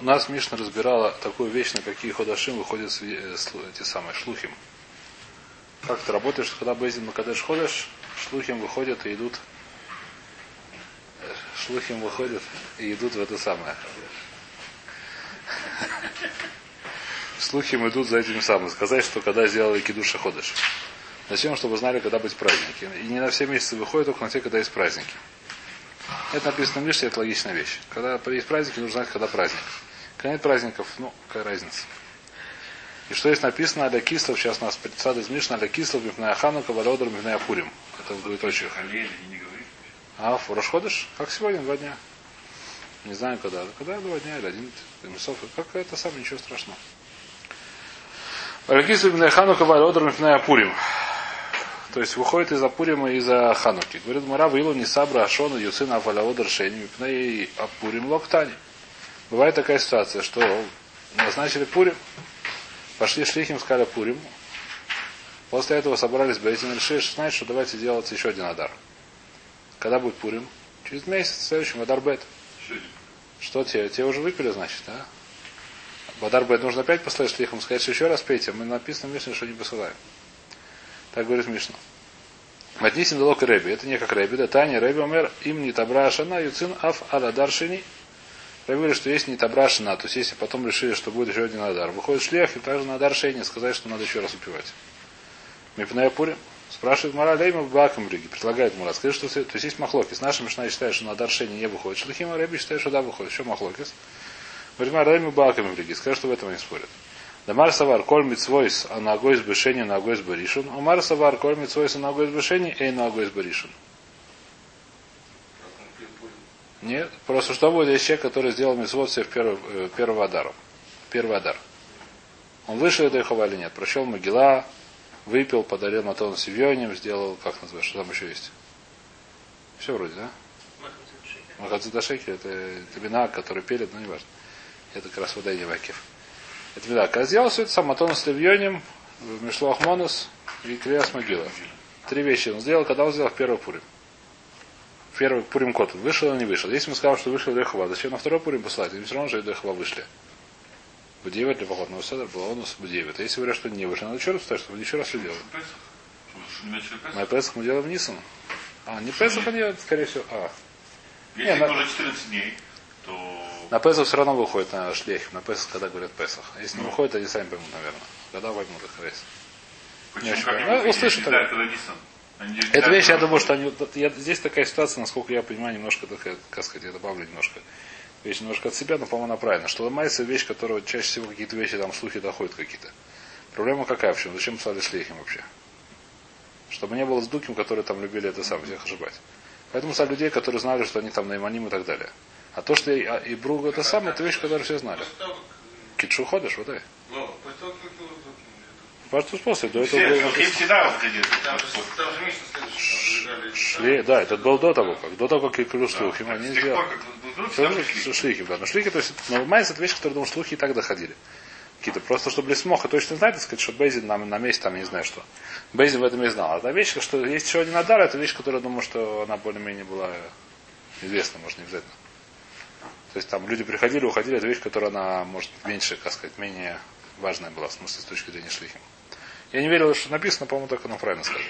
У нас Мишна разбирала такую вещь, на какие ходашим выходят э, эти самые шлухим. Как ты работаешь, когда Бейзин Макадеш ходишь, шлухим выходят и идут э, шлухим выходят и идут в это самое. Слухим идут за этим самым. Сказать, что когда сделали кидуша ходишь. Зачем? Чтобы знали, когда быть праздники. И не на все месяцы выходят, только на те, когда есть праздники. Это написано в Мишне, это логичная вещь. Когда есть праздники, нужно знать, когда праздник. Когда нет праздников, ну, какая разница. И что есть написано Аля Кислов, сейчас у нас предсад из Мишна, Аля Кислов, Мифная Ханука, Валодр, Мифная Пурим. Это в двоеточиях. А в Рошходыш? Как сегодня, два дня. Не знаю когда. Когда два дня или один часов. Как это самое, ничего страшного. Алькису Мифная Ханука, Валодр, Мифная Пурим. То есть выходит из-за Пурима и из-за Хануки. Говорит, Мара Вилу не сабра Ашона Юцина Афаляодр Шейни Мипней Апурим Локтани. Бывает такая ситуация, что назначили Пурим, пошли шлихим, сказали Пурим. После этого собрались Бейзин и решили, что знаете, что давайте делать еще один Адар. Когда будет Пурим? Через месяц, в следующем Адар Бет. Что те? Те уже выпили, значит, да? Бадар Бет нужно опять послать шлихам, сказать, что еще раз пейте. Мы написано в Мишне, что не посылаем. Так говорит Мишна. Матнисим далок Рэби. Это не как Рэби. Да Таня Рэби Омер им не табра шана юцин аф аладар шини. Говорит, что есть не шана. То есть если потом решили, что будет еще один адар. Выходит шлех и также на адар шейни сказать, что надо еще раз упивать. Мипная пури. Спрашивает Мара Лейма Бакам Риги. Предлагает Мара. Скажи, что то есть есть махлокис. Наша Мишна считает, что на адар шейни не выходит. Шлахима Рэби считает, что да, выходит. Еще махлокис. Говорит Мара Лейма Бакам Риги. Скажи, что в этом они спорят. Дамар савар коль митцвойс, а на огой сбышение на огой сбаришин. Умар савар коль митцвойс, а на огой сбышение, эй на огой сбаришин. Нет, просто что будет, если человек, который сделал себе в первый, э, первого адара. Первый адар. Он вышел из Ихова или нет? Прочел Могила, выпил, подарил Матону Сивьоним, сделал, как называешь, что там еще есть? Все вроде, да? Махациташеки, это, это вина, который пелит, но не важно. Это как раз вода и Вакев. Это беда. Когда сделал все это сам Матон с Левьонем, Мишлох Монус и Криас Могила. Три вещи он сделал, когда он сделал в первый Пурим. Первый Пурим Кот. Вышел или не вышел. Если мы скажем, что вышел Дехова, зачем на второй Пурим послать? И все равно же Дехова вышли. Будеевит для походного седа был он с Будеевит. А если говорят, что не вышли, надо еще раз поставить, чтобы еще раз все делать. На Песах мы делаем Нисан. А, не Песах они, скорее всего. А, Если Не, на- уже 14 дней, то на Песах все равно выходит на шлейх. На Песах, когда говорят Песах. А Если не Ну. выходит, они сами поймут, наверное. Когда поймут их весь. почему очень как понятно. они Ну, услышат не знают, когда Нисан? Эта вещь, я думаю, что они, вот я- здесь такая ситуация, насколько я понимаю, немножко такая, как сказать, я добавлю немножко вещь немножко от себя, но, по-моему, она правильно. Что ломается вещь, которая чаще всего какие-то вещи, там, слухи доходят какие-то. Проблема какая в чем? Зачем писали шлейхим вообще? Чтобы не было с дуким, которые там любили это сам, всех ошибать. Поэтому стали людей, которые знали, что они там наиманим и так далее. А то, что и, а, и Бруг это самое, это вещь, которую все знали. Китшу ходишь, вот дай. Ну, после того, как его Паштус после, до этого было написано. всегда выходили. Там же там же следующий. Шли, да, это было до того, как. До того, как и крыл слухим, они сделали. пор, как вдруг Все все шлихи, да. Но то есть, но Майнс это вещь, которая, думаю, шлухи и так доходили. Какие-то. Просто, чтобы Лесмоха точно знать, так сказать, что Бейзин на, на месте, там, я не знаю что. Бейзин в этом и знал. А та вещь, что есть еще один Адар, это вещь, которая, думаю, что она более-менее была известна, может, не обязательно. То есть там люди приходили, уходили, это вещь, которая она, может, меньше, как сказать, менее важная была, в смысле, с точки зрения шлихим. Я не верил, что написано, по-моему, так оно правильно сказано.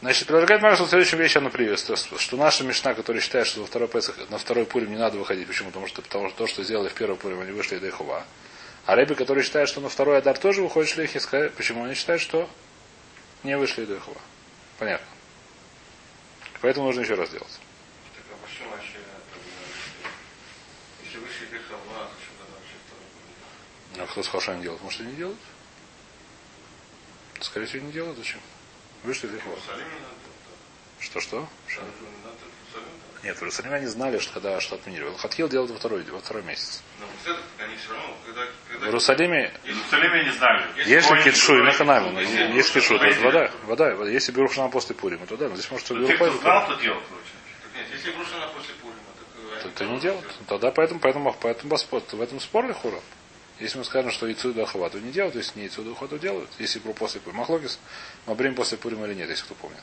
Значит, предлагает Марс вот следующую вещь, оно приветствует, что наша Мишна, которая считает, что во второй Песах, на второй Пурим не надо выходить. Почему? Потому что, потому что то, что сделали в первый Пурим, они вышли до Ихува. А Рэби, который считает, что на второй Адар тоже выходит шлихи, почему они считают, что не вышли до Ихува. Понятно. Поэтому нужно еще раз делать. А э, второй А кто с Хашем делает? Может, и не делают? Скорее всего, не делают. Зачем? Иерусалим не надо? Что-что? Нет, в Иерусалиме они знали, что когда что отменили. Хатхил делает во второй, во второй месяц. В Иерусалиме В Иерусалиме не знали. Есть ли китшу и Коэн, наханами? но Коэн, Есть китшу, то есть вода. Вода. вода. Если Берушана после Пурима, то да. Но здесь может, что Но Те, кто знал, то делал, короче. Нет, если Брушина после Пурима, то это не делают. Тогда поэтому, поэтому, поэтому Боспот, в этом спор ли? Если мы скажем, что яйцу до не делают, если не яйцу до делают, если про после Пурима. Махлокис, Мабрим после Пурима или нет, если кто помнит.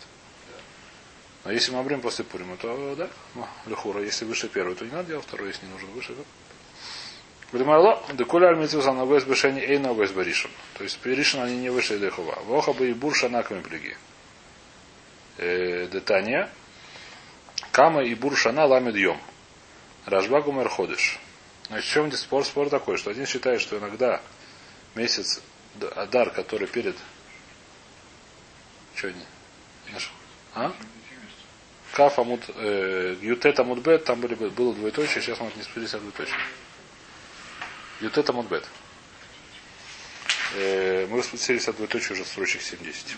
Но если Мабрим после Пурима, то да, ну, Лехура, если выше первый, то не надо делать второй, если не нужен выше, да. Гримарло, декуляль митцвуса ногой с бешени эй ногой с баришем. То есть при решен они не вышли до хува. Воха бы и бур шанаками плеги. Э, Детания. Кама и бур шана ламед йом. Рашбагу мерходыш. Значит, в чем здесь спор? Спор такой, что один считает, что иногда месяц Адар, который перед... Что? Наш- А? Каф Амуд, э, Ютет Амуд Бет, там были, было двоеточие, сейчас мы не спились от двоеточия. Ютет Амуд Бет. Э, мы спустились от двоеточия уже строчек 70.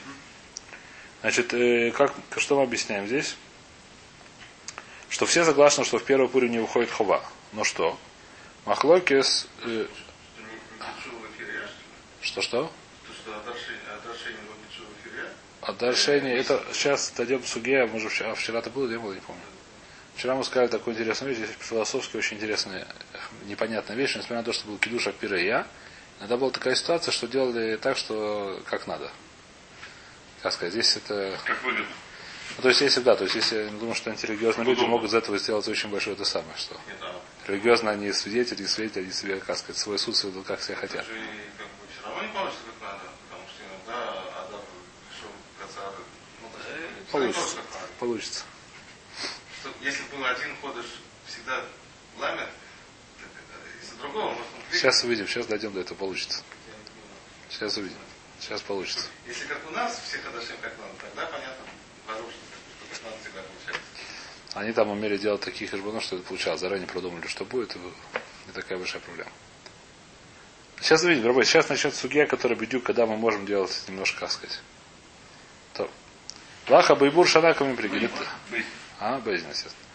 Значит, э, как, что мы объясняем здесь? Что все согласны, что в первый пурим не выходит хова. Но что? Махлокис... э, а что-что? А не- это сейчас дойдем к суге, мы же вчера, а вчера-то было, не было, не помню. Вчера мы сказали такую интересную вещь, здесь философски очень интересная, э, непонятная вещь, несмотря на то, что был кидуш Апира и я, иногда была такая ситуация, что делали так, что как надо. Как сказать, здесь это... Как выгодно. Ну, то есть, если да, то есть, если я думаю, что антирелигиозные люди могут из этого сделать очень большое это самое, что нет, а религиозно они свидетели, не свидетели, они себе, как сказать, свой суд сведут, как все хотят. получится ну, не Получится. просто как надо. Получится. Что Если был один ходыш всегда это из-за другого можно. Сейчас увидим, сейчас дойдем до этого, получится. Сейчас увидим. Сейчас получится. Если как у нас, все ходашим как надо, тогда понятно, воздушно, что как надо всегда получается. Они там умели делать таких хижбанов, что это получалось. Заранее продумали, что будет, и не такая большая проблема. Сейчас увидим, рабочий. Сейчас начнет судья, который бедюк, когда мы можем делать немножко, как сказать. То. Лаха Байбур Шанаками пригидит. А, Бейзин, естественно.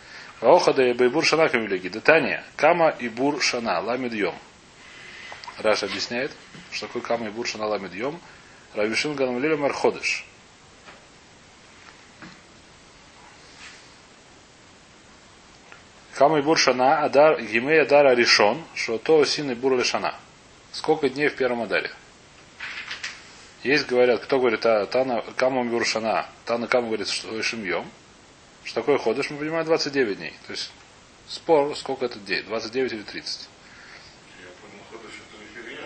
Ваохада и Байбур Шанаками пригидит. Таня. Кама и Бур Шана. Ламид Йом. Раш объясняет, что такое Кама и Бур Шана Ламид Йом. Равишин Ганамлиля Марходыш. Кама и Бур Шана, Адар, Гимей Адара решен, что то син и Бур Лешана. Сколько дней в первом Адаре? Есть, говорят, кто говорит, а, Тана, Кама Бур Шана, Тана Кама говорит, что Шимьем. Что такое ходишь, мы понимаем 29 дней. То есть спор, сколько это дней, 29 или 30. Я понял, ходыш это в эфире,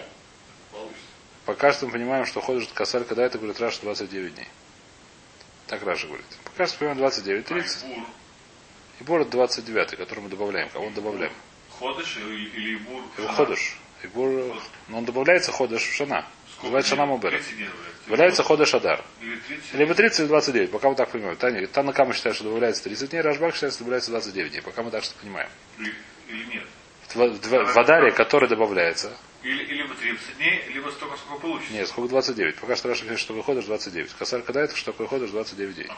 получится. Пока что мы понимаем, что ходишь косарь, когда это говорит Раша 29 дней. Так Раша говорит. Пока что понимаем 29, 30. Бур. И это 29, который мы добавляем. Кого он добавляем? Ходыш или, бур? Шана? ходыш. И Бур, но он добавляется ходыш в шана. Называется шана Мубер. 30 дней добавляется. Ходыш Адар. Или 30? Либо 30, или 29, пока мы так понимаем. Таня, Танакама считает, что добавляется 30 дней, Рашбак считает, что добавляется 29 дней. Пока мы так что понимаем. Или, нет? В, в- в Адаре, который добавляется, Или, либо 30 дней, либо столько, сколько получится. нет, сколько 29. Пока что Раша пишет, что выходишь 29. Косарь когда это, что выходишь 29 дней. А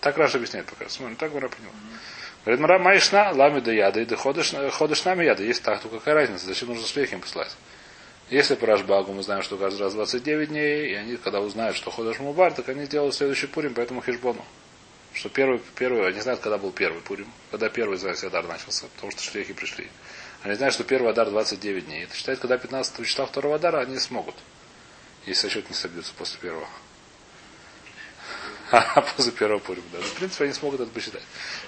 Так Раша объясняет пока. Смотрим, так Гора понял. Говорит, Мара Майшна, лами да яда, и да ходишь, ходишь нами яда. Есть так, только какая разница, зачем нужно шлейхим послать? Если по Рашбагу мы знаем, что каждый раз 29 дней, и они, когда узнают, что ходишь Мубар, так они делают следующий Пурим, поэтому Хижбону. Что первый, первый, они знают, когда был первый Пурим, когда первый Зайс Адар начался, потому что шлейхи пришли. Они знают, что первый Адар 29 дней. Это считает, когда 15 числа второго Адара, они смогут. Если счет не собьется после первого. А после первого Пурима, да. Ну, В принципе, они смогут это посчитать.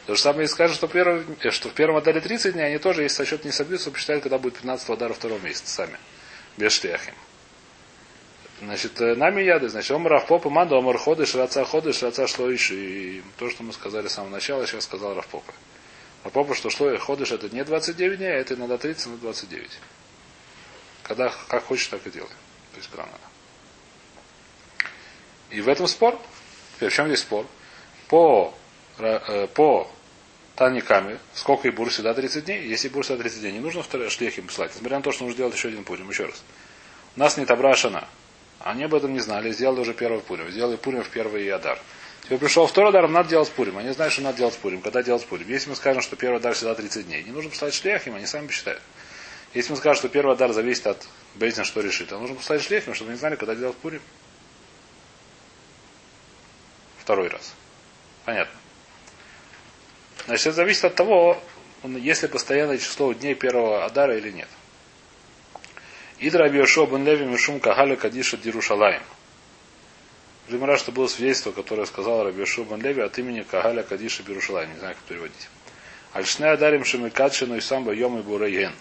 То же самое и скажут, что, первый, э, что в первом Адаре 30 дней, они тоже, если сосчет не собьются, посчитают, когда будет 15 Адара второго месяца сами. Без шляхим. Значит, э, нами яды, значит, омар Равпопа, манда, омар ходы, шраца ходы, шраца шлоиш. И то, что мы сказали с самого начала, сейчас сказал Равпопа. Равпопа, что шло ходишь, это не 29 дней, а это иногда 30, на 29. Когда, как хочешь, так и делай. То есть, когда надо. И в этом спор. Теперь, в чем здесь спор? По, э, по Таниками, сколько и бур всегда 30 дней. Если бур всегда 30 дней, не нужно шлех им послать. Несмотря на то, что нужно сделать еще один пурим. Еще раз. У нас не табрашана. Они об этом не знали, сделали уже первый пурим. Сделали пурим в первый Адар. Теперь пришел второй Адар, надо делать пурим. Они знают, что надо делать пурим. Когда делать пурим? Если мы скажем, что первый Адар всегда 30 дней, не нужно поставить шлех им, они сами посчитают. Если мы скажем, что первый Адар зависит от Бейзина, что решит, то нужно поставить шлех им, чтобы они знали, когда делать пурим. Второй раз. Понятно. Значит, это зависит от того, он- есть ли постоянное число дней первого Адара или нет. Идра Абиошо бен Леви Мишум Кагаля Кадиша Дирушалаем. Примера, что было свидетельство, которое сказал Рабиошо бен Леви от имени Кагаля Кадиша Бирушалаем. Не знаю, как переводить. Альшне Адарим Шемикадшину и Самба Йом и Бурейген.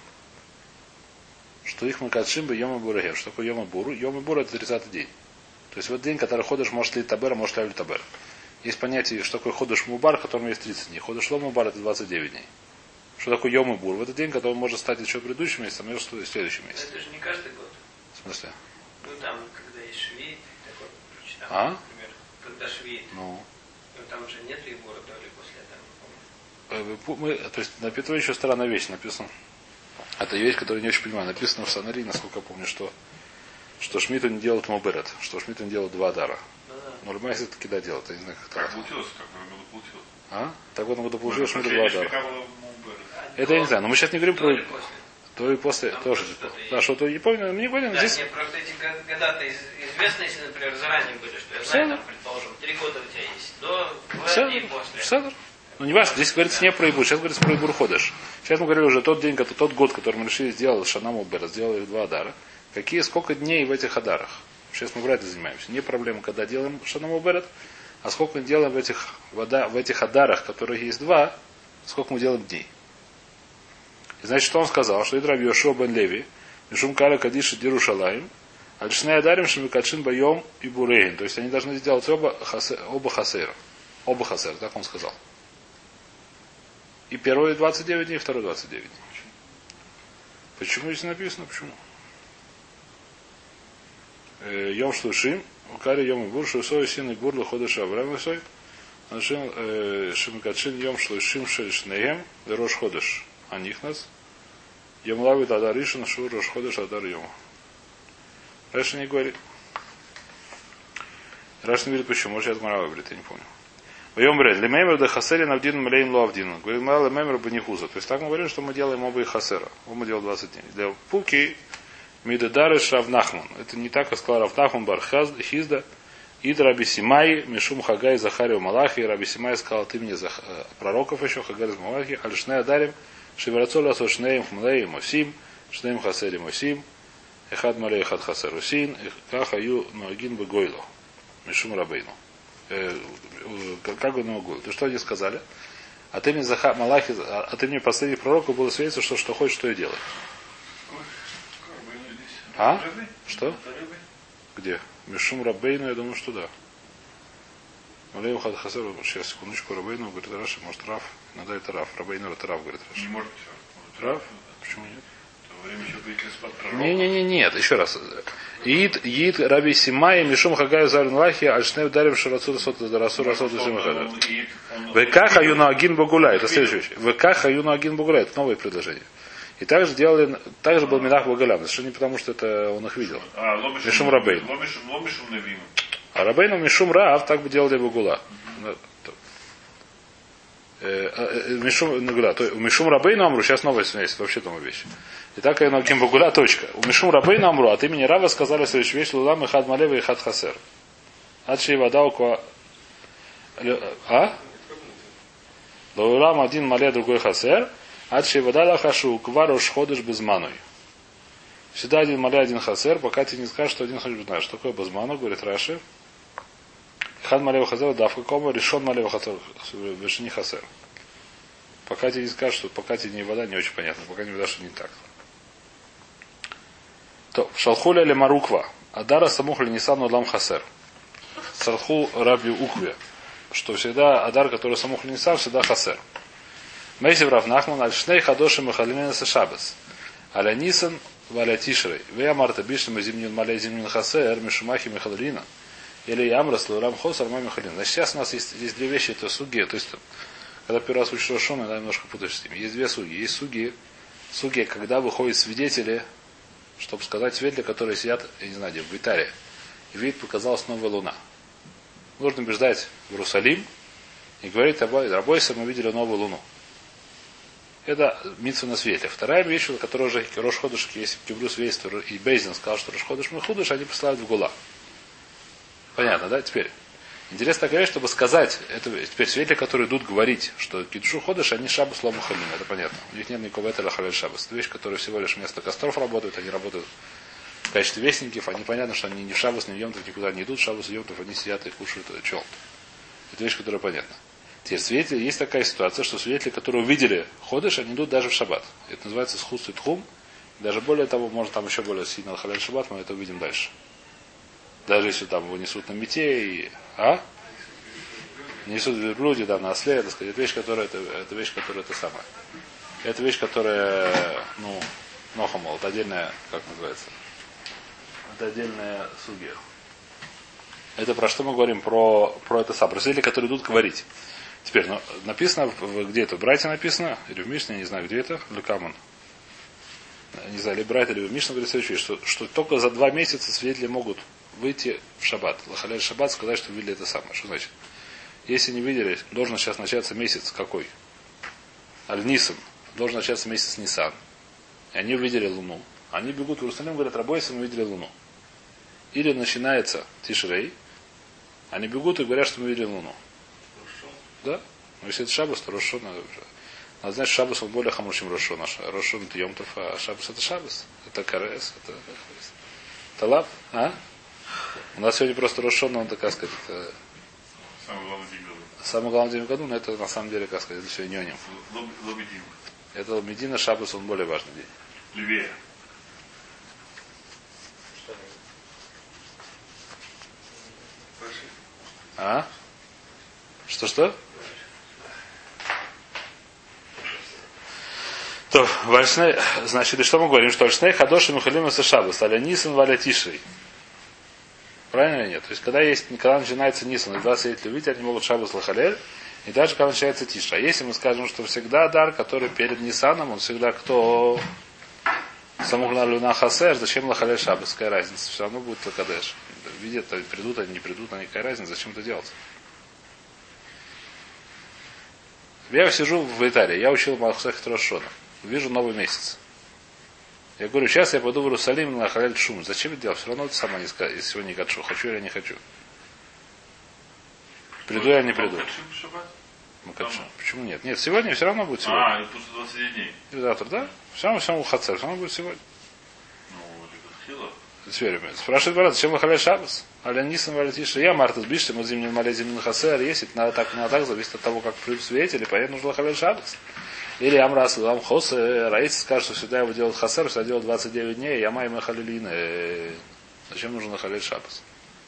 что их макадшим бы йома бурагер. Что такое йома буру? Йома буру это 30 день. То есть вот день, который ходишь, может ли табер, а может ли табер. Есть понятие, что такое ходыш мубар, которому есть 30 дней. Ходыш ломубар это 29 дней. Что такое йома бур? В этот день, который может стать еще предыдущим месяцем, а может следующим месяцем. Это же не каждый год. В смысле? Ну там, когда есть швейт, такой прочитал, А? например. Когда швейт, Ну. ну там же нет ли города или после этого. Э, Мы, то есть на Петрове еще странная вещь написана. Это вещь, которую не очень понимаю. Написано в Санари, насколько я помню, что, что Шмиту не делают моберет, что Шмиту не делают два дара. Ну да. Но Рубайс все-таки да делает, я не знаю, как Как это. получилось, так году получилось. А? Так вот, он году получил Может, Шмиту последняя два дара. А, Это я не знаю, но мы сейчас не говорим про... То и после Там тоже. тоже что-то Да, что-то не помню, не понял. Да, Здесь нет, просто эти го- года-то из- известно, если, например, заранее были, что я знаю, там, предположим, три года у тебя есть, до Все, дней после. все. Ну не важно, здесь говорится не про Ибур, сейчас говорится про Ибур ходыш. Сейчас мы говорим уже тот день, тот год, который мы решили сделать Шанаму Бера, сделали два адара. Какие, сколько дней в этих адарах? Сейчас мы вряд ли занимаемся. Не проблема, когда делаем Шанаму Берет, а сколько мы делаем в этих, вода, в этих адарах, которые есть два, сколько мы делаем дней. И значит, что он сказал? Что Идраб Йошуа бен Леви, Мишум Каля Кадиша Дирушалаим, Альшней Адарим Шамикачин Байом и Бурейн. То есть они должны сделать оба, хасе- оба хасера. Оба хасера, так он сказал. И первые 29 дней, и второй 29 дней. Почему здесь написано? Почему? Э, Йом Шлушим, Укари Йом Бур, Шусой, Син и Бур, Лоходыш Авраам Исой, Аншин Шимикачин Йом Шлушим Шельшнеем, Рош Ходыш, Анихнас, Йом Лавит Адар Ишин, Шур Рош Ходыш Адар Йом. Раньше не говорит. Раш не говорит почему, может, я Гмара говорит, я не помню. Вайом бред, лемемер да хасери навдин млейн луавдин. Говорит, мала лемемер банихуза. То есть так мы говорим, что мы делаем оба и хасера. Оба делаем 20 дней. Для пуки мидадары Равнахман. Это не так, как сказал Равнахман Бархаз Хизда. Ид Раби Симай, Мишум Хагай, Захарио Малахи. Раби Симай сказал от имени зах- э, пророков еще, Хагай из Малахи. Альшне Адарим, Шеварацоля Сошнеем Хмлеем Мосим, Шнеем Хасери Мосим, Эхад Малей Эхад Хасер Усин, Кахаю Нуагин Бегойло. Мишум Рабейну. Э, э, как- бы могу. То что они сказали? От имени Заха, Малахи, а- от имени последних пророков было свидетельство, что что хочет, что и делает. А? Что? Где? Мишум Рабейну, я думаю, что да. Малею Хад Хасер, сейчас, секундочку, Рабейну, говорит Раши, может Раф, иногда это Раф. Рабейну это Раф, говорит Раши. Не может все. Раф? Почему нет? Спад пророков. Не-не-не, нет, еще раз. Иид, Иид, Раби Симай, Мишум Хагаю Зарин Лахи, Альшнев Дарим Шарацур Сот, Расур Расот Зимахада. ВК Хаюна Агин Багуляй. Это следующая вещь. ВК Хаюна Агин Багуляй. Это новое предложение. И также делали, также был Минах Багалям. Совершенно не потому, что это он их видел. А, ломишем, Мишум Рабейн. Ломишем Навим. А Рабейну Мишум Рав так бы делали Багула. Ну, Э, э, э, Мишум, ну, да, то у Мишум Рабейну Амру, сейчас новая есть, вообще новая вещь. Итак, Айну Аким Багуля, точка. У Мишум Рабейну Амру от имени Рава сказали следующую вещь, Лулам и Хад Малева и Хад Хасер. Адши около... А? Лулам один мале, другой хасер. Адши вода лахашу, кваруш ходыш безманой. Всегда один мале, один хасер, пока ты не скажешь, что один ходишь без Что такое безману, говорит Раши. Хад малева хасер, да, в каком решен малева хасер, вершини хасер. Пока тебе не скажешь, что пока тебе не вода, не очень понятно. Пока не вода, что не так. То, шалхуля или маруква. Адара самухля нисану лам хасер. Сарху раби укве. Что всегда Адар, который самухля нисан, всегда хасер. Мейсив Рав Нахман, аль шней хадоши махалинен шабас. Аля нисан валя тишрей. Вея марта бишлем зимнин маля зимнин хасер, мишумахи михалина. Или ямрас лурам хосар ма михалин. Значит, сейчас у нас есть, есть две вещи, это суги, то есть когда первый раз учишь Рошон, иногда немножко путаешь с ними. Есть две суги. Есть суги, суги, когда выходят свидетели, чтобы сказать свидетели, которые сидят, я не знаю, где, в Италии. И видит, показалась новая луна. Нужно убеждать в Иерусалим и говорить, рабойся, мы видели новую луну. Это митсу на свете. Вторая вещь, которая уже Рош Ходыш, если Кибру свидетельство и Бейзин сказал, что Рош Ходыш мы худыш, они посылают в Гула. Понятно, да? Теперь. Интересно такая чтобы сказать, это теперь свидетели, которые идут говорить, что Кидшу ходыш, они шабас халим, это понятно. У них нет никакого этого халяль шабас. Это вещь, которая всего лишь вместо костров работают, они работают в качестве вестников, они понятно, что они ни в шабас, ни в емтов никуда не идут, шабас и емтов они сидят и кушают чем. Это вещь, которая понятна. Теперь свидетели, есть такая ситуация, что свидетели, которые увидели ходыш, они идут даже в шаббат. Это называется схус и тхум. Даже более того, может там еще более сильно халяль шаббат, мы это увидим дальше. Даже если там его несут на мете и... А? Несут верблюде, да, на осле, это сказать, это вещь, которая, это, это вещь, которая это самая. Это вещь, которая, ну, нохамол, это отдельная, как называется, это отдельная судья. Это про что мы говорим? Про, про это сам. Про свидетелей, которые идут говорить. Теперь, ну, написано, где это? В Брайте написано, или в Мишне, я не знаю, где это, Лекамон. Не знаю, или Брайт, или в Мишне говорит следующую вещь, что, что только за два месяца свидетели могут выйти в шаббат. Лахаляль шаббат сказать, что видели это самое. Что значит? Если не видели, должен сейчас начаться месяц какой? Аль-Нисан. Должен начаться месяц Нисан. И они увидели Луну. Они бегут в Иерусалим, говорят, рабойся, мы видели Луну. Или начинается Тишрей, они бегут и говорят, что мы видели Луну. Да? Но если это Шабас, то Рошон надо. Надо знать, что Шабас он более хамур, чем Рошон. А Рошон это Йомтов, а Шабас это Шабас. Это Карес, это Талаб. А? У нас сегодня просто Рошон, он, так сказать, это Самый главный день года. самый главный день в году, но это на самом деле, как сказать, это все нёним. Лоб- Лобедим. Это Медина Шабас, он более важный день. Левее. А? Что-что? То, вальшне, значит, и что мы говорим, что вальшне хадоши мухалима сашабас, аля нисан валя тишей. Правильно или нет? То есть, когда есть, когда начинается нисан, и 20 лет они могут шабас лахалель, и даже когда начинается тиша. А если мы скажем, что всегда дар, который перед Нисаном, он всегда кто самугна люна хасер, зачем лахалель шабас? Какая разница? Все равно будет лакадеш. Видят, придут они, не придут они, какая разница, зачем это делать? Я сижу в Италии, я учил Махсах Трошона. Вижу новый месяц. Я говорю, сейчас я пойду в Иерусалим на Халяль Шум. Зачем это делать? Все равно это сама не скажу, если сегодня не хочу. Хочу или не хочу. Приду я или не приду. Макадшим. Почему нет? Нет, сегодня все равно будет сегодня. А, это после 29 дней. И завтра, да? Все равно, все равно хацер, все равно будет сегодня. Ну, это. Теперь, Спрашивает брат, зачем вы шабас? Аля Нисан валятиша. Я Марта сбишься, мы зимним мале зимним хасер. Это надо так, надо так, зависит от того, как придут свидетели, понятно, нужно халяль шабас. Или Амрас, Лам Хосе, Раис скажет, что сюда его делают хасер, сюда делают 29 дней, Ямай Махалилина. Зачем нужно халяль шабас?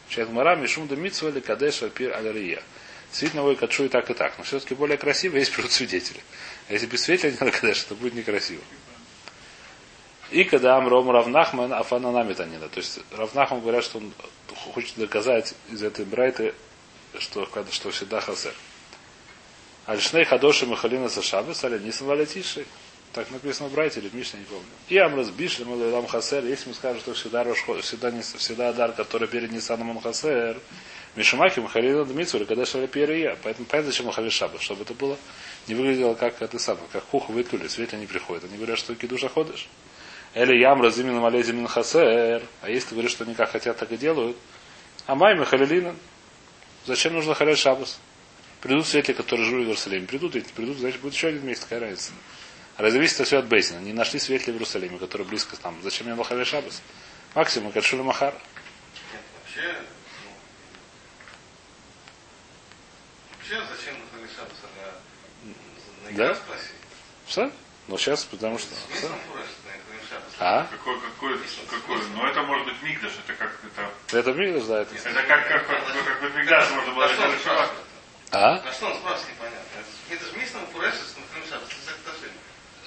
Человек Мара, Мишум да Митсва или Кадеш Альпир Алярия. Действительно, и качу и так, и так. Но все-таки более красиво, если придут свидетели. А если без свидетелей надо Кадеш, это будет некрасиво. И когда Амром Равнахман Афана Намитанина. То есть Равнахман говорят, что он хочет доказать из этой брайты, что, что всегда хасер. Альшней Хадоши Махалина Сашабас, Аля Нисан Валятиши. Так написано в Брайте или в Мишне, не помню. И Амраз Бишли Малилам Хасер, если мы скажем, что всегда, Рошхо- всегда, всегда Адар, который перед Нисаном он Хасер, Мишумахи Махалина Дмитсу, или когда Шаля Пьерия. Поэтому понятно, зачем Махали Шабас, чтобы это было не выглядело как это самое, как хуха вытули, свет не приходит. Они говорят, что кидуша ходишь. Или ям разимин малезимин хасер. А если ты говоришь, что они как хотят, так и делают. А майми халилина. Зачем нужно халяль шабас? Придут свидетели, которые живут в Иерусалиме. Придут, если придут, значит будет еще один месяц, какая разница. А зависит это все от Бейсина. Не нашли свидетелей в Иерусалиме, которые близко там. Зачем мне халяль шабас? Максимум, кашуля махар. Нет, вообще, ну, вообще зачем нужно решаться на, на Да? Что? Ну сейчас, потому что... А? Какой, какой, какой, ну это может быть мигдаш, это как, это, Это Мигдаш, да, это. это как, как, как, как, как мигдаш можно было сделать. А? На что он спрашивает, непонятно. Это же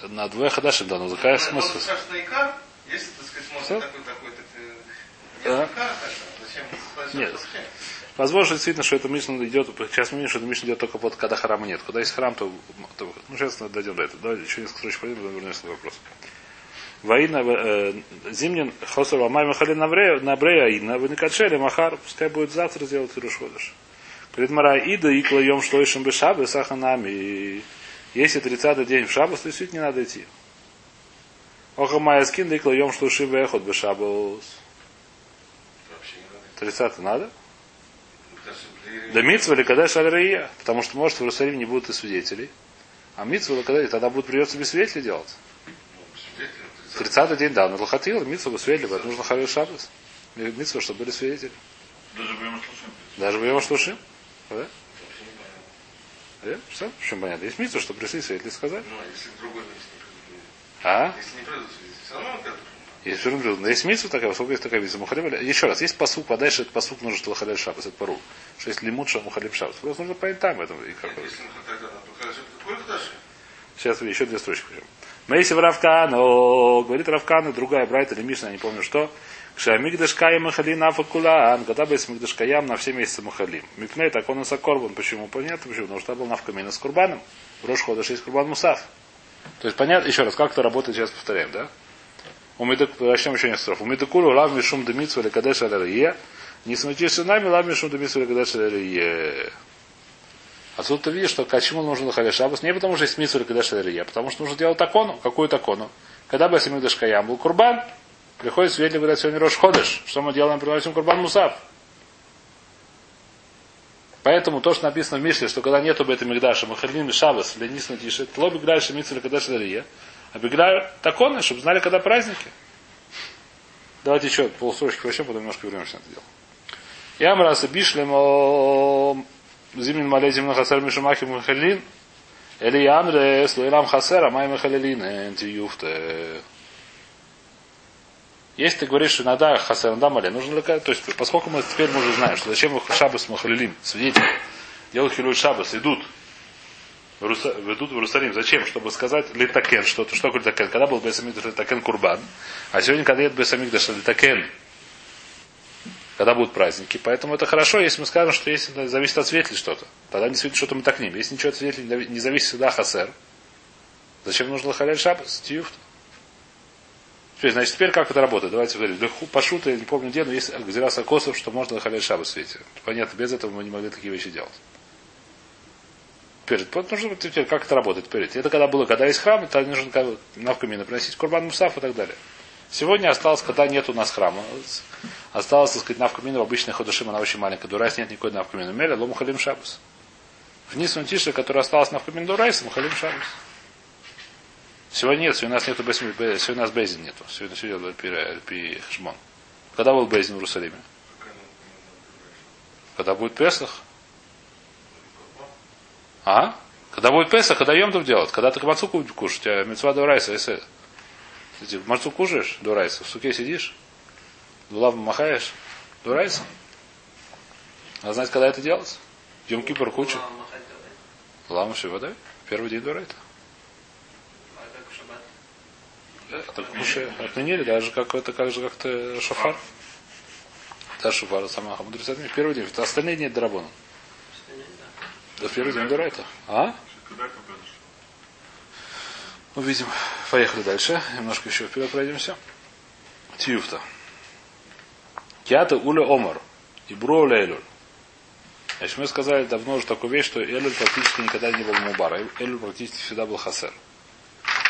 за двое хадашим, да, ну какая Он смысл? спрашивает на икар, если, так сказать, Всё? смотрит такой, такой, так, э, нет? Возможно, действительно, что это Мишна идет, сейчас мы видим, что это Мишна идет только под, когда храма нет. Когда есть храм, то, то- ну, сейчас дойдем до этого. Давайте еще несколько строчек пойдем, потом вернемся на вопрос. Воина, э, зимнин, хосор вамай махали на брея, аина, вы не качели, махар, пускай будет завтра сделать и рушходыш. Говорит ида и клоем шлоишем бы шабы саханами. И Если 30 день в шабас, то действительно не надо идти. Оха майя скин, да и клоем шлоишем бы эхот бы шабас. Вообще не надо. 30 надо? Да митсва или когда шаль Потому что, может, в Иерусалиме не будут и свидетелей. А митсва или когда тогда будет придется без свидетелей делать. ну, свидетелем, В 30 день, да, на Лохатил, митсва бы свидетели, поэтому нужно халил шабас. Митсва, чтобы были свидетели. Даже в Йом Шлушим. Даже в Йом Шлушим. Да? понятно. Да? Что? В чем понятно? Есть митсва, что пришли свидетели и сказали. Ну, а если в другой? А? Если не придут свидетели, Все равно Есть все равно, но есть такая, сколько есть такая митсва. Мухалим, еще раз, есть посук, а дальше этот посук нужно, что халяль шабас, это пару. Что есть лимут, что мухалим шабас. Просто нужно понять там это. И как, дальше? Сейчас еще две строчки. Мейси в Равкану, говорит Равкану, другая Брайта или Мишна, я не помню что. Шамигдаш каям махалин афакулан, когда бы мигдаш каям на все месяцы махалим. Мипней так он корбан. Почему? Понятно почему. Потому что был навкамина с курбаном. В Рош есть курбан мусав. То есть понятно, еще раз, как это работает, сейчас повторяем, да? Начнем еще несколько слов. Умидакулу лав мишум демитсу или кадеш алярия. Не смутишься нами, лав мишум демитсу или кадеш алярия. Отсюда ты видишь, что почему нужно халяль шабас? Не потому что есть митсу или кадеш алярия, а потому что нужно делать такону. Какую такону? Когда бы Асимигдаш Каям был курбан, приходит свидетель, говорят, сегодня Рош Ходыш. Что мы делаем? Приносим курбан Мусав. Поэтому то, что написано в Мишле, что когда нету Бета Мигдаша, Махалин и Шабас, Ленис Натиши, это ло Бигдаль Шемиц или Кадаш Дария, а Бигдаль Таконы, чтобы знали, когда праздники. Давайте еще полстрочки вообще, потом немножко вернемся на это дело. Я мраса бишлем зимин мале зимна хасер мишумахи махалин, или ямре слоилам хасера май махалилин, энти юфте. Если ты говоришь, что иногда хасер да мале, нужно ли, то есть, поскольку мы теперь мы уже знаем, что зачем шабас махалилим, свидетели, делают хилюй шабас, идут ведут в Иерусалим. Зачем? Чтобы сказать литакен, что, что такое литакен. Когда был Бесамикдаш литакен курбан, а сегодня, когда нет Бесамикдаш литакен, когда будут праздники. Поэтому это хорошо, если мы скажем, что если зависит от свидетелей что-то. Тогда не свидетель что-то мы так ним. Если ничего от свидетелей не зави- не зависит всегда хасер, зачем нужно халяль шабас? Тиюфт. Теперь, значит, теперь как это работает? Давайте говорим. Пашута, я не помню где, но есть Гзираса Косов, что можно халяль шабас светить. Понятно, без этого мы не могли такие вещи делать. Перед. Вот нужно теперь, как это работает перед. Это когда было, когда есть храм, тогда нужно навкамина приносить курбан мусав и так далее. Сегодня осталось, когда нет у нас храма. Осталось, так сказать, навкамина в обычной ходушим, она очень маленькая. Дурайс нет никакой навкамина. Меля, лому халим шабус. Вниз тише, которая осталась навкамин дурайс, мухалим шабус. Сегодня нет, сегодня у нас нету бейзин, сегодня у нас бейзин нету. Сегодня сегодня был пи- хешмон. Когда был бейзин в Иерусалиме? Когда будет Песах? А? Когда будет Песах, когда Йомтов делать? Когда ты мацу кушать, а мецва дурайса, если ты мацу кушаешь, дурайса, в суке сидишь, дулав махаешь, дурайса. А знаете, когда это делать? Йом Кипр куча. Лама вода. Первый день дурайта. А как в шаббат? Это кушай, отменили, даже как это, как же как-то шофар. Да, шофар, сама мудрецы отменили. Первый день, остальные дни. Остальные, да. Первый день дурайта. А? Это? Увидим. Поехали дальше. Немножко еще вперед пройдемся. Тиюфта. Киата уля омар. И броуля элюль. Значит, мы сказали давно уже такую вещь, что элюль практически никогда не был мубар. Элюль практически всегда был хасер.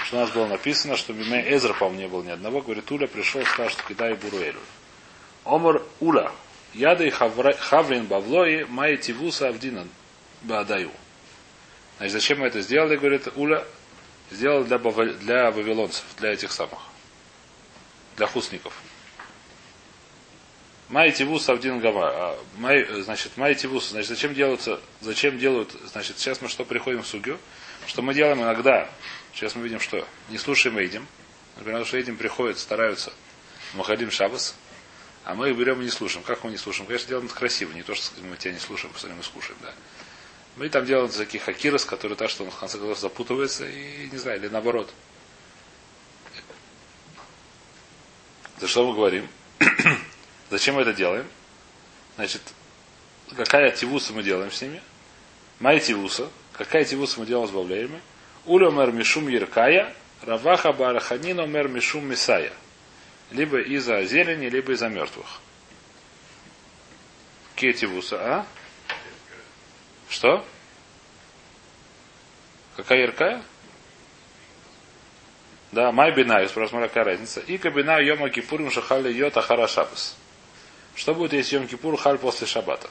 Что у нас было написано, что Биме Эзра, по-моему, не было ни одного. Говорит, Уля пришел, сказал, что кидай буру элюль. Омар Уля. Яда и хаврин бавлои май тивуса авдинан баадаю. Значит, зачем мы это сделали, говорит Уля? Сделал для, бава- для вавилонцев, для этих самых, для хусников. Майтивус Авдин Гама. а, Май, значит, Майтивус, значит, зачем делаются, зачем делают, значит, сейчас мы что приходим в сугю, что мы делаем иногда, сейчас мы видим, что не слушаем Эйдим, например, что Эйдим приходит, стараются, Мухадим Шабас, а мы их берем и не слушаем. Как мы не слушаем? Конечно, делаем это красиво, не то, что мы тебя не слушаем, постоянно мы слушаем, да. Мы там делаем таких хакирос, которые так, что он в конце концов запутывается и не знаю, или наоборот. За что мы говорим? Зачем мы это делаем? Значит, какая тивуса мы делаем с ними? Май тивуса. Какая тивуса мы делаем с бавлеями? Уля мер мишум еркая, раваха бараханина мер мишум мисая. Либо из-за зелени, либо из-за мертвых. Какие тивуса, а? Что? Какая яркая? Да, май бинаю, спрашиваю, какая разница. И кабина йома кипурим шахали йота хара шабас. Что будет, если йом кипур халь после шабата?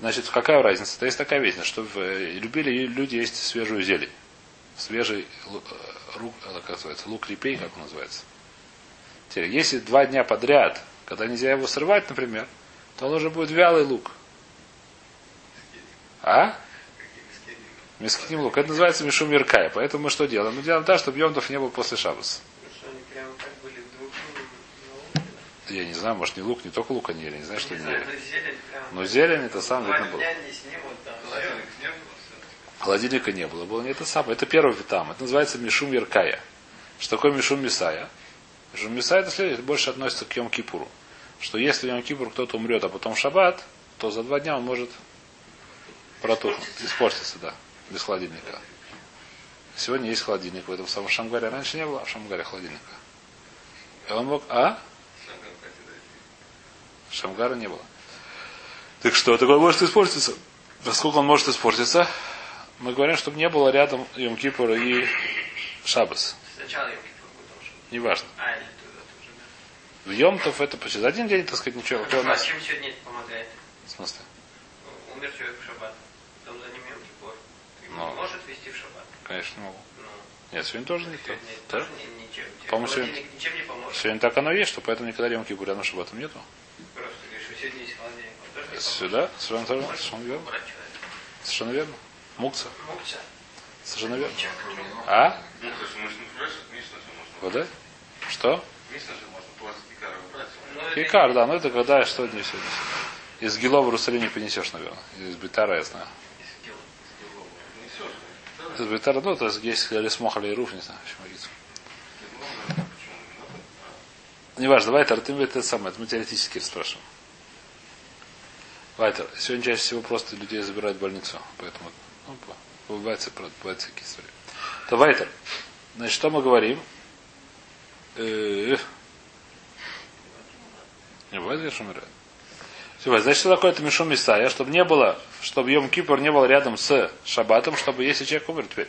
Значит, какая разница? То есть такая вещь, что э, любили люди есть свежую зелень. Свежий э, рук, э, как называется, лук репей, как он называется. Теперь, если два дня подряд, когда нельзя его срывать, например, то он уже будет вялый лук. А? Мискиним лук. Это называется мишум. Поэтому мы что делаем? Мы делаем так, чтобы Йомтов не был после шабаса. были вдруг ну, ну, Я не знаю, может не лук, не только лук они ели, не знаю, что не ели. Но зелень это сам видно было. Холодильника не было. Было не это самое. Это первый витам. Это называется Мишум Яркая. Что такое Мишум Мисая? Мишум Мисая это следует, больше относится к Йом Кипуру. Что если в Йом Кипур кто-то умрет, а потом шаббат, то за два дня он может протухнуть, испортиться, да, без холодильника. Сегодня есть холодильник в этом самом Шамгаре. Раньше не было в Шамгаре холодильника. И он мог... А? Сам как хотите дойти. Шамгара не было. Так что, такой может испортиться. Насколько он может испортиться? Мы говорим, чтобы не было рядом Йом и Шабас. Сначала что. Неважно. А, или. В Йомтов это почти за один день, так сказать, ничего. А нас? чем сегодня это помогает? В смысле? Ну, Умер человек в шаббат. Потом за ним Йом Кипур. Ну. Не может вести в шаббат. Конечно, не могу. Ну, Нет, сегодня тоже никто. сегодня Да? тоже ни- ничем. По-моему, холодильник ничем не поможет. Сегодня так оно и есть, что поэтому никогда Йом Кипур рядом с Шабатом нету. Просто говоришь, что сегодня есть холодильник. Он тоже не поможет. Сюда, совершенно верно. Совершенно верно. Совершенно верно. Мукца. Мукца. Совершенно верно. А? Ну, есть. Вода? Что? Ну, это Икар, да, но это когда что не все. Из Гилова в Иерусалим не принесешь, наверное. Из Битара, я знаю. Из Битара, ну, то есть есть или смоха, или руф, не знаю, почему. Почему? Неважно, давай, ты это самое, это мы теоретически спрашиваем. Вайтер. Сегодня чаще всего просто людей забирают в больницу. Поэтому ну, по- бывает, всякие истории. То Вайтер. Значит, что мы говорим? Э, Не бывает, конечно, умирает. Значит, что такое это Мишум Исая? Чтобы не было, чтобы Йом Кипр не был рядом с Шаббатом, чтобы если человек умер, теперь.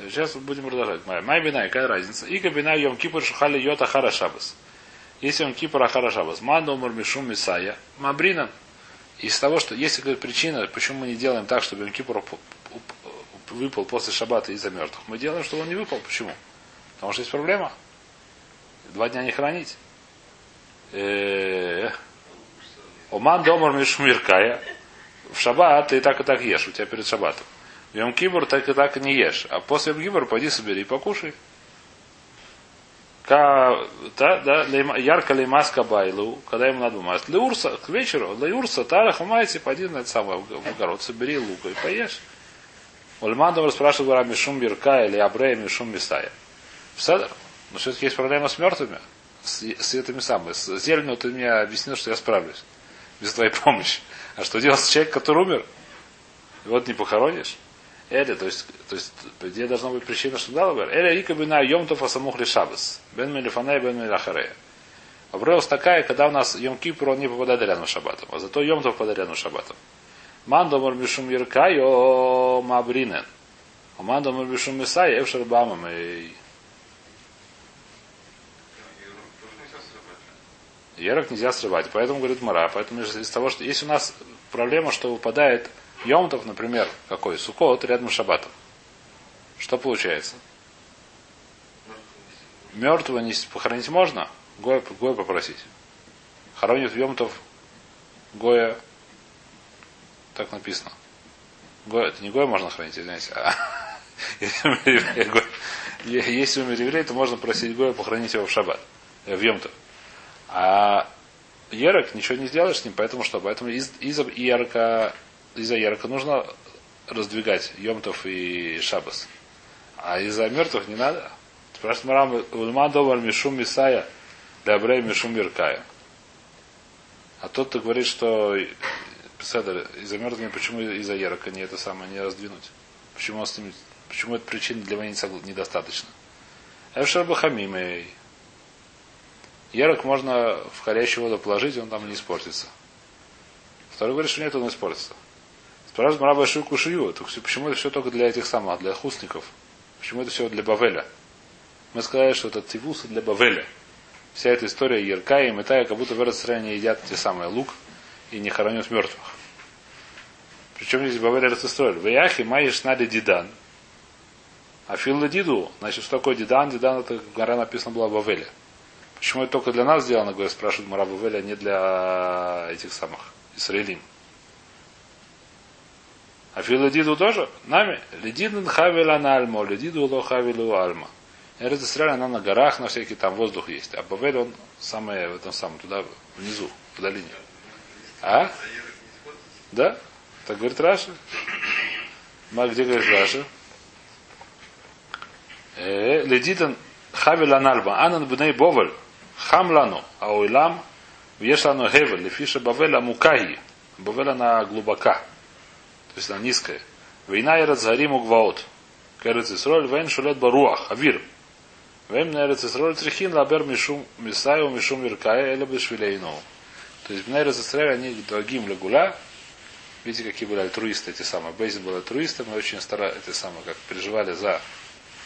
Сейчас будем продолжать. Май, Май бина, какая разница? И бина Йом Кипр шухали йота хара шабас. Если Йом Кипр ахара шабас. Ман умер Мишум Исая. Мабринан. Из того, что есть говорит, причина, почему мы не делаем так, чтобы Йом Кипр уп- уп- выпал после Шаббата из-за мертвых. Мы делаем, чтобы он не выпал. Почему? Потому что есть проблема. Два дня не хранить. Оман домар мишмиркая. В шаббат ты так и так ешь, у тебя перед шаббатом. В Йом Кибур так и так не ешь. А после Йом Кибур пойди собери и покушай. Ка, да, да, ярко леймаска байлу, когда ему надо мазать. Леурса, к вечеру, леурса, тара хамайте, пойди на это самое, в в огород, собери лука и поешь. Ульмандов спрашивает говоря, Мишум Бирка или Абрея Мишум Мисая. Седер. Но все-таки есть проблема с мертвыми. С, с этими самыми. С зеленью ты мне объяснил, что я справлюсь. Без твоей помощи. А что делать с человеком, который умер? И вот не похоронишь. Эля, то есть, то есть, где должна быть причина, что дал говорит? Эля ика бина йомтов асамух шабас. Бен мелифанай, бен мелахарея. Обрелась такая, когда у нас Йом Кипр, он не попадает рядом с шаббатом. А зато Йомтов попадает рядом с шаббатом. Мандомар мишум Еркайо Мабринен. А Мандомар мишум Мисай Эвшер Бамам. Ерок нельзя срывать. Поэтому говорит Мара. Поэтому из того, что если у нас проблема, что выпадает Йомтов, например, какой? Сукот рядом с шаббатом. Что получается? Мертвого не похоронить можно? Гоя, Гоя попросить. Хоронит в Йомтов Гоя. Так написано. Гоя, это не Гоя можно хранить, извиняюсь. А, если умер если умер еврей, то можно просить Гоя похоронить его в шаббат. э, В Йомтов. А Ерок ничего не сделаешь с ним, поэтому что? Поэтому из, из Ерка, из-за Ерка нужно раздвигать Йомтов и Шабас. А из-за мертвых не надо. Спрашивает Марам, Ульман Домар Мишум Мисая, Дабрей Мишум Миркая. А тот, кто говорит, что Седер, из-за мертвых почему из-за Ерока не это самое не раздвинуть? Почему, он с ним, почему эта причина для меня недостаточно? Эвшер Бахамимей. Ерок можно в горячую воду положить, он там не испортится. Второй говорит, что нет, он испортится. Спрашивает Мараба Шуйку все- почему это все только для этих самых, для хустников? Почему это все для Бавеля? Мы сказали, что это тивус для Бавеля. Вся эта история Ерка и Метая, как будто в Эрцисране едят те самые лук и не хоронят мертвых. Причем здесь Бавель Эрцисроэль. В Яхе Майиш Нади Дидан. А Филла Диду, значит, что такое Дидан? Дидан это, гора написано было Бавеля. Почему это только для нас сделано, говорят, спрашивает Мара Бавеля, а не для этих самых Исраилим. А Филла Диду тоже? Нами. Ледидн хавила на альмо, ледиду ло хавилу альма. Эрец Исраэль, она на горах, на всякий там воздух есть. А Бавель, он самое, в этом самом, туда, внизу, в долине. А? Да? Так говорит Раша. Ма, где говорит Раша? Э, Ледитан хавил анальба. Анан бней бовель. Хам лану. А ойлам Веш лану хевель. Лефиша бавеля мукаги. Бавель она глубока. То есть она низкая. Война и разгарим угваот. Керец Исроль, вен шулет баруах, авир. Вем на Эрец Исроль трихин лабер мишум мисаю мишум миркая эля бешвилейну. То есть на Эрец Исроль они дорогим легуля. Видите, какие были альтруисты эти самые. Бейзин был альтруистом, и очень старались, эти самые, как переживали за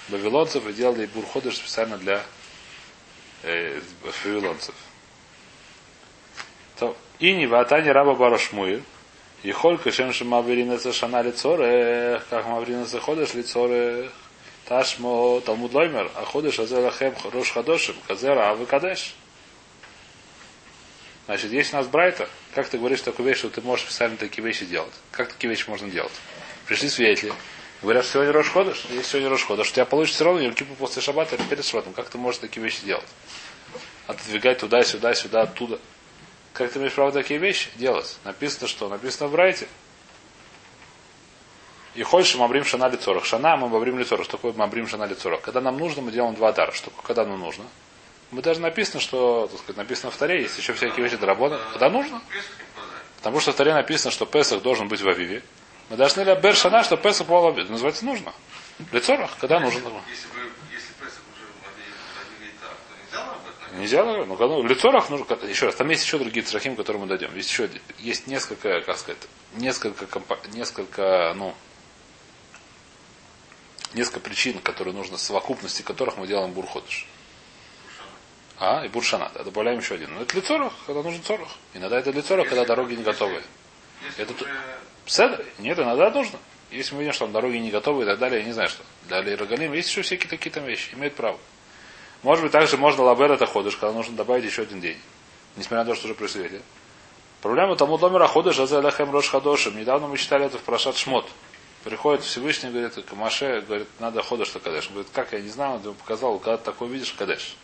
вавилонцев и делали бурходыш специально для э, вавилонцев. То, и не ватани раба барашмуир, и холька шем шамавиринеца шана лицоре, как мавринеца ходишь лицоре, ташмо талмуд лоймер, а ходишь азелахем рош хадошим, казера авы кадеш. Значит, есть у нас Брайта, как ты говоришь такую вещь, что ты можешь специально такие вещи делать? Как такие вещи можно делать? Пришли свидетели, говорят, что сегодня Рош ходишь, есть сегодня Рош ходишь, у тебя получится все равно Йом-Кипу после Шаббата или перед Шаббатом. Как ты можешь такие вещи делать? Отодвигать туда, сюда, сюда, оттуда. Как ты имеешь право такие вещи делать? Написано что? Написано в Брайте. И хочешь мабрим шана лицорах. Шана мы мабрим лицорах. Что такое мабрим шана лицорах? Когда нам нужно, мы делаем два дара. Что когда нам нужно? Мы даже написано, что, так сказать, написано в Таре, есть еще всякие вещи доработаны. Когда нужно? Потому что в Таре написано, что Песах должен быть в Авиве. Мы должны ли Бер Шана, что Песах был в Авиве. Называется нужно. Лицорах, когда нужно. Если Песах уже водили так, то нельзя. Ну, когда, в лицорах нужно, еще раз, там есть еще другие црахим, к которым мы дойдем. Есть еще, есть несколько, как сказать, несколько, компа- несколько, ну, несколько причин, которые нужно, совокупности которых мы делаем бурходыш. А, и буршана, да, добавляем еще один. Но это лицорах, когда нужен цорах. Иногда это лицорах, когда дороги не готовы. Это уже Седр? Нет, иногда нужно. Если мы видим, что там дороги не готовы и так далее, я не знаю что. Для Рогалим есть еще всякие такие там вещи. Имеет право. Может быть, также можно лабер это ходыш, когда нужно добавить еще один день. Несмотря на то, что уже при свете. Проблема тому домера ходыш, азалахем рош хадошим. Недавно мы читали это в Прошат Шмот. Приходит Всевышний, говорит, к Маше, говорит, надо ходыш то кадеш. Он говорит, как, я не знаю, он ему показал, когда ты такое видишь, кадеш.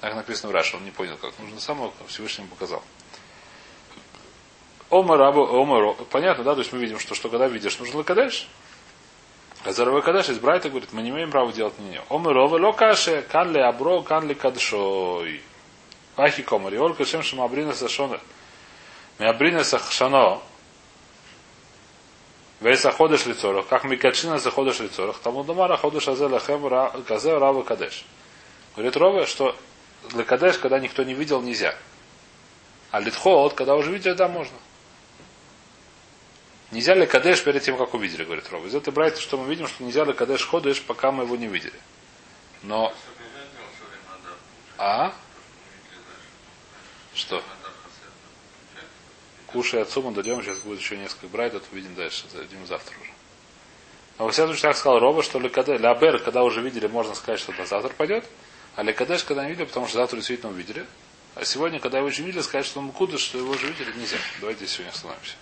Так написано в Раше, он не понял, как нужно самого, Всевышний ему показал. Омар Омар, понятно, да, то есть мы видим, что, что когда видишь, нужно лакадеш. Казаровой кадеш из Брайта говорит, мы не имеем права делать не Омар Ова Локаше, кан ли Абро, кан ли Кадшой. Ахи Комар, Иоль Кашем Шам Абрина Сашона. Мы Абрина Сахшано. Вейса ходишь лицорах, как Микачина заходишь лицорах, тому домара ходишь азелахем казе рава кадеш. Говорит Рова, что лакадеш, когда никто не видел, нельзя. А литхот, когда уже видели, да, можно. Нельзя ли кадеш перед тем, как увидели, говорит Рова. Из этой брайта, что мы видим, что нельзя ли кадеш ходиш, пока мы его не видели. Но, а? Что? Кушай отцу, мы дойдем, сейчас будет еще несколько брайтов, увидим дальше, зайдем завтра уже. Но во всяком случае, так сказал Роба, что Лекадеш, Лабер, когда уже видели, можно сказать, что на завтра пойдет, а Лекадеш, когда не видели, потому что завтра действительно увидели. А сегодня, когда его уже видели, сказать, что мы куда, что его уже видели, нельзя. Давайте сегодня остановимся.